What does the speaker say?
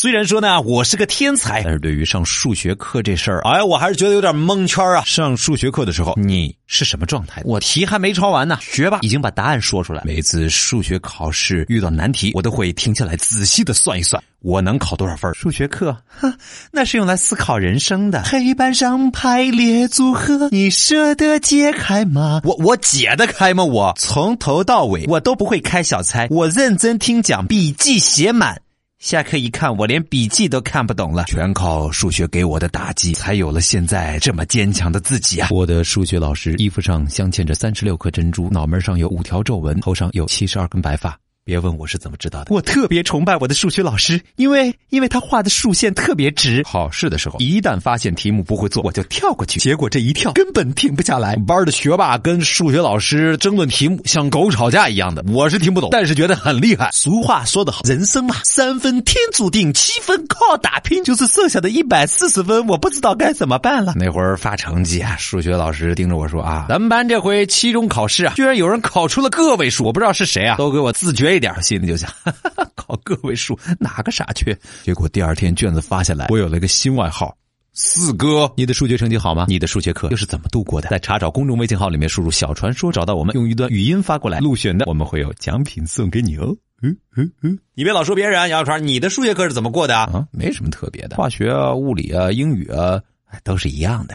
虽然说呢，我是个天才，但是对于上数学课这事儿，哎，我还是觉得有点蒙圈啊。上数学课的时候，你是什么状态？我题还没抄完呢，学霸已经把答案说出来。每次数学考试遇到难题，我都会停下来仔细的算一算，我能考多少分？数学课，哼，那是用来思考人生的。黑板上排列组合，你舍得解开吗？我我解得开吗？我从头到尾我都不会开小差，我认真听讲，笔记写满。下课一看，我连笔记都看不懂了，全靠数学给我的打击，才有了现在这么坚强的自己啊！我的数学老师衣服上镶嵌着三十六颗珍珠，脑门上有五条皱纹，头上有七十二根白发。别问我是怎么知道的，我特别崇拜我的数学老师，因为因为他画的竖线特别直。考试的时候，一旦发现题目不会做，我就跳过去，结果这一跳根本停不下来。班的学霸跟数学老师争论题目，像狗吵架一样的，我是听不懂，但是觉得很厉害。俗话说得好，人生嘛，三分天注定，七分靠打拼，就是剩下的一百四十分，我不知道该怎么办了。那会儿发成绩啊，数学老师盯着我说啊，咱们班这回期中考试啊，居然有人考出了个位数，我不知道是谁啊，都给我自觉。一点心里就想，哈 哈考个位数哪个傻缺？结果第二天卷子发下来，我有了一个新外号——四哥。你的数学成绩好吗？你的数学课又是怎么度过的？在查找公众微信号里面输入“小传说”，找到我们，用一段语音发过来，入选的我们会有奖品送给你哦。嗯嗯嗯，你别老说别人，杨小川，你的数学课是怎么过的啊？啊，没什么特别的，化学啊、物理啊、英语啊，都是一样的。